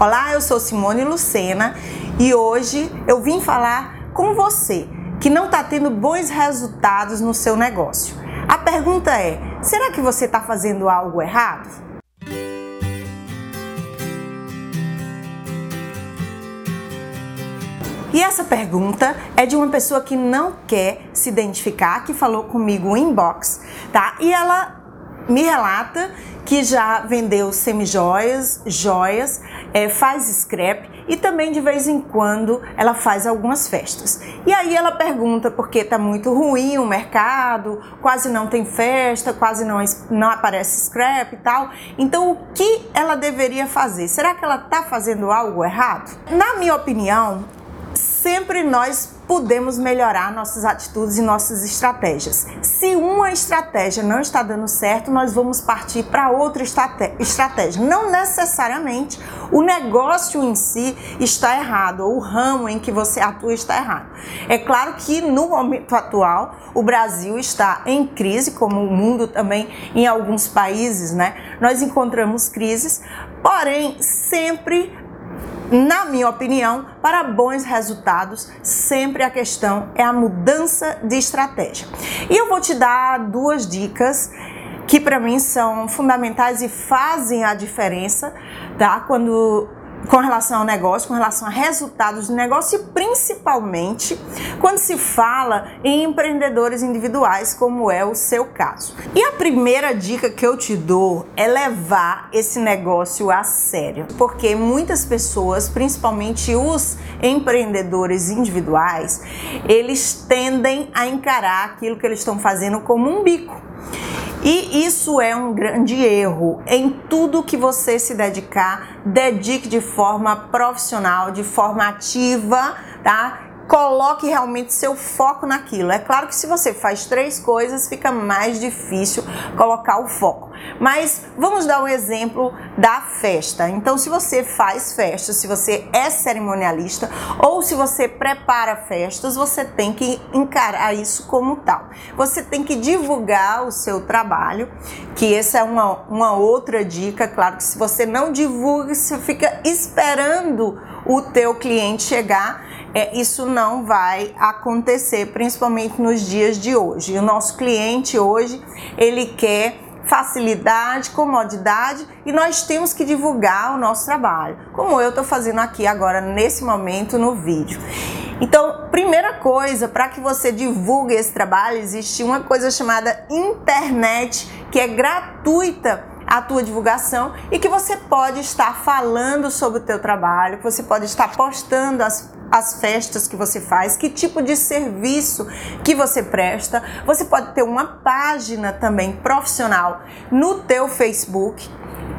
Olá, eu sou Simone Lucena e hoje eu vim falar com você que não está tendo bons resultados no seu negócio. A pergunta é: será que você está fazendo algo errado? E essa pergunta é de uma pessoa que não quer se identificar, que falou comigo em inbox, tá? E ela me relata que já vendeu semijoias, joias, é, faz scrap e também de vez em quando ela faz algumas festas. E aí ela pergunta porque está muito ruim o mercado, quase não tem festa, quase não, não aparece scrap e tal. Então o que ela deveria fazer? Será que ela está fazendo algo errado? Na minha opinião, sempre nós podemos melhorar nossas atitudes e nossas estratégias. Se uma estratégia não está dando certo, nós vamos partir para outra estratégia. Não necessariamente o negócio em si está errado ou o ramo em que você atua está errado. É claro que no momento atual o Brasil está em crise, como o mundo também em alguns países, né? Nós encontramos crises, porém sempre na minha opinião, para bons resultados, sempre a questão é a mudança de estratégia. E eu vou te dar duas dicas que para mim são fundamentais e fazem a diferença, tá? Quando com relação ao negócio, com relação a resultados do negócio e principalmente quando se fala em empreendedores individuais, como é o seu caso. E a primeira dica que eu te dou é levar esse negócio a sério, porque muitas pessoas, principalmente os empreendedores individuais, eles tendem a encarar aquilo que eles estão fazendo como um bico. E isso é um grande erro. Em tudo que você se dedicar, dedique de forma profissional, de forma ativa, tá? Coloque realmente seu foco naquilo. É claro que se você faz três coisas, fica mais difícil colocar o foco. Mas vamos dar um exemplo da festa. Então, se você faz festas, se você é cerimonialista ou se você prepara festas, você tem que encarar isso como tal. Você tem que divulgar o seu trabalho, que essa é uma, uma outra dica. Claro que se você não divulga, você fica esperando o teu cliente chegar é, isso não vai acontecer, principalmente nos dias de hoje. O nosso cliente hoje, ele quer facilidade, comodidade e nós temos que divulgar o nosso trabalho, como eu estou fazendo aqui agora nesse momento no vídeo. Então, primeira coisa, para que você divulgue esse trabalho, existe uma coisa chamada internet, que é gratuita a tua divulgação e que você pode estar falando sobre o teu trabalho, que você pode estar postando as as festas que você faz, que tipo de serviço que você presta. Você pode ter uma página também profissional no teu Facebook.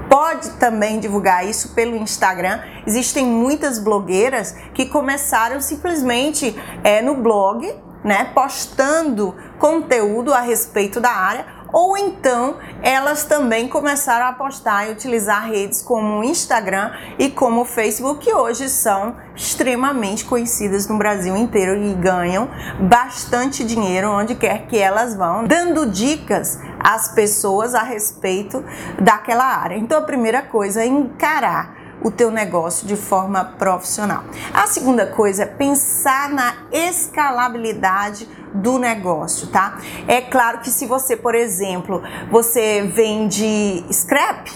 Pode também divulgar isso pelo Instagram. Existem muitas blogueiras que começaram simplesmente é, no blog, né, postando conteúdo a respeito da área ou então elas também começaram a postar e utilizar redes como o Instagram e como o Facebook, que hoje são extremamente conhecidas no Brasil inteiro e ganham bastante dinheiro onde quer que elas vão, dando dicas às pessoas a respeito daquela área. Então a primeira coisa é encarar o teu negócio de forma profissional. A segunda coisa é pensar na escalabilidade do negócio, tá? É claro que se você, por exemplo, você vende scrap,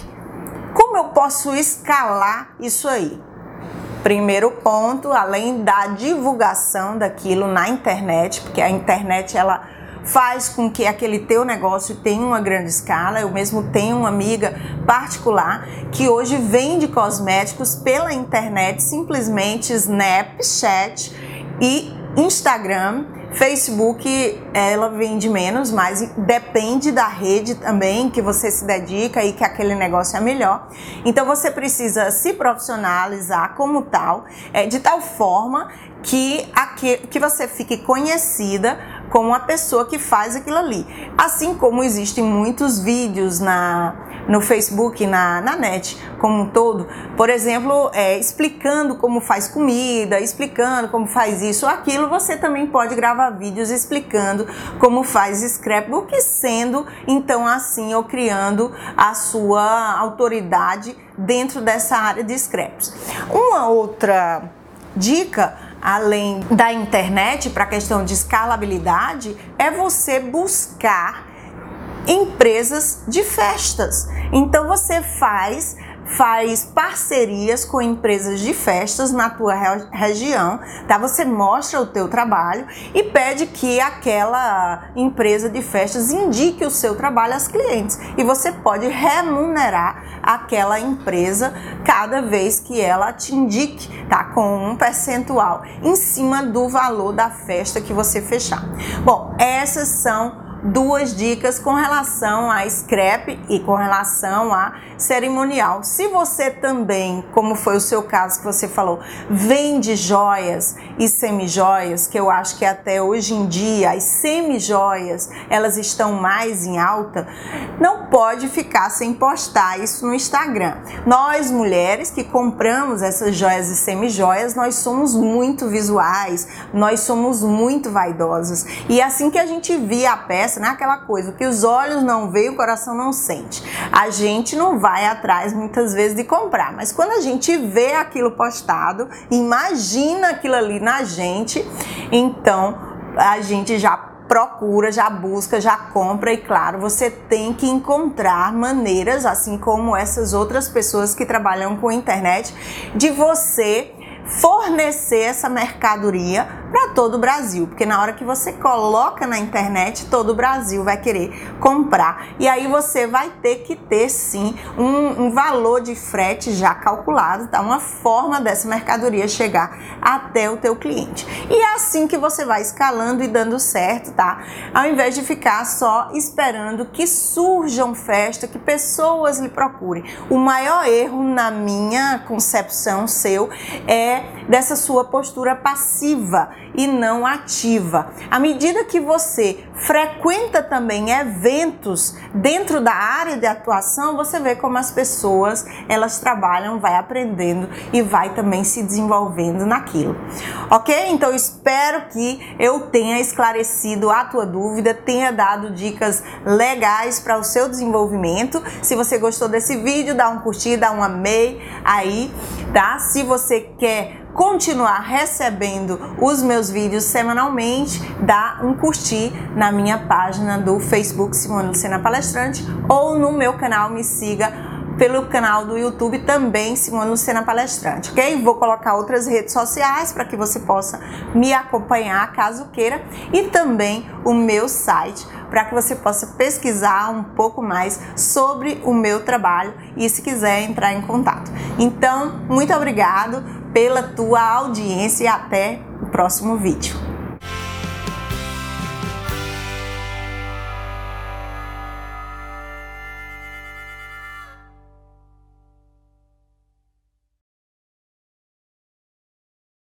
como eu posso escalar isso aí? Primeiro ponto, além da divulgação daquilo na internet, porque a internet ela faz com que aquele teu negócio tenha uma grande escala. Eu mesmo tenho uma amiga particular que hoje vende cosméticos pela internet, simplesmente Snapchat e Instagram Facebook ela vende menos, mas depende da rede também que você se dedica e que aquele negócio é melhor. Então você precisa se profissionalizar como tal, é, de tal forma que, que você fique conhecida como a pessoa que faz aquilo ali. Assim como existem muitos vídeos na no Facebook, na, na net como um todo, por exemplo, é, explicando como faz comida, explicando como faz isso ou aquilo, você também pode gravar vídeos explicando como faz scrapbook, sendo então assim ou criando a sua autoridade dentro dessa área de scraps. Uma outra dica além da internet para a questão de escalabilidade é você buscar empresas de festas. Então você faz faz parcerias com empresas de festas na tua região, tá? Você mostra o teu trabalho e pede que aquela empresa de festas indique o seu trabalho aos clientes e você pode remunerar aquela empresa cada vez que ela te indique, tá? Com um percentual em cima do valor da festa que você fechar. Bom, essas são duas dicas com relação a scrap e com relação a cerimonial. Se você também, como foi o seu caso que você falou, vende joias e semijoias, que eu acho que até hoje em dia as semijoias elas estão mais em alta, não pode ficar sem postar isso no Instagram. Nós mulheres que compramos essas joias e semijoias, nós somos muito visuais, nós somos muito vaidosas. E assim que a gente via a peça, né, aquela coisa, que os olhos não veem, o coração não sente. A gente não vai atrás muitas vezes de comprar, mas quando a gente vê aquilo postado, imagina aquilo ali na gente, então a gente já procura, já busca, já compra. E claro, você tem que encontrar maneiras, assim como essas outras pessoas que trabalham com internet, de você fornecer essa mercadoria para todo o Brasil, porque na hora que você coloca na internet, todo o Brasil vai querer comprar. E aí você vai ter que ter sim um, um valor de frete já calculado, tá? Uma forma dessa mercadoria chegar até o teu cliente. E é assim que você vai escalando e dando certo, tá? Ao invés de ficar só esperando que surjam festa, que pessoas lhe procurem. O maior erro na minha concepção seu é dessa sua postura passiva e não ativa. À medida que você frequenta também eventos dentro da área de atuação, você vê como as pessoas elas trabalham, vai aprendendo e vai também se desenvolvendo naquilo. Ok? Então espero que eu tenha esclarecido a tua dúvida, tenha dado dicas legais para o seu desenvolvimento. Se você gostou desse vídeo, dá um curtir, dá um amei aí, tá? Se você quer continuar recebendo os meus vídeos semanalmente, dá um curtir na minha página do Facebook Simone Lucena Palestrante ou no meu canal me siga pelo canal do YouTube também Simone Lucena Palestrante, ok? Vou colocar outras redes sociais para que você possa me acompanhar caso queira e também o meu site para que você possa pesquisar um pouco mais sobre o meu trabalho e se quiser entrar em contato. Então, muito obrigado pela tua audiência e até o próximo vídeo.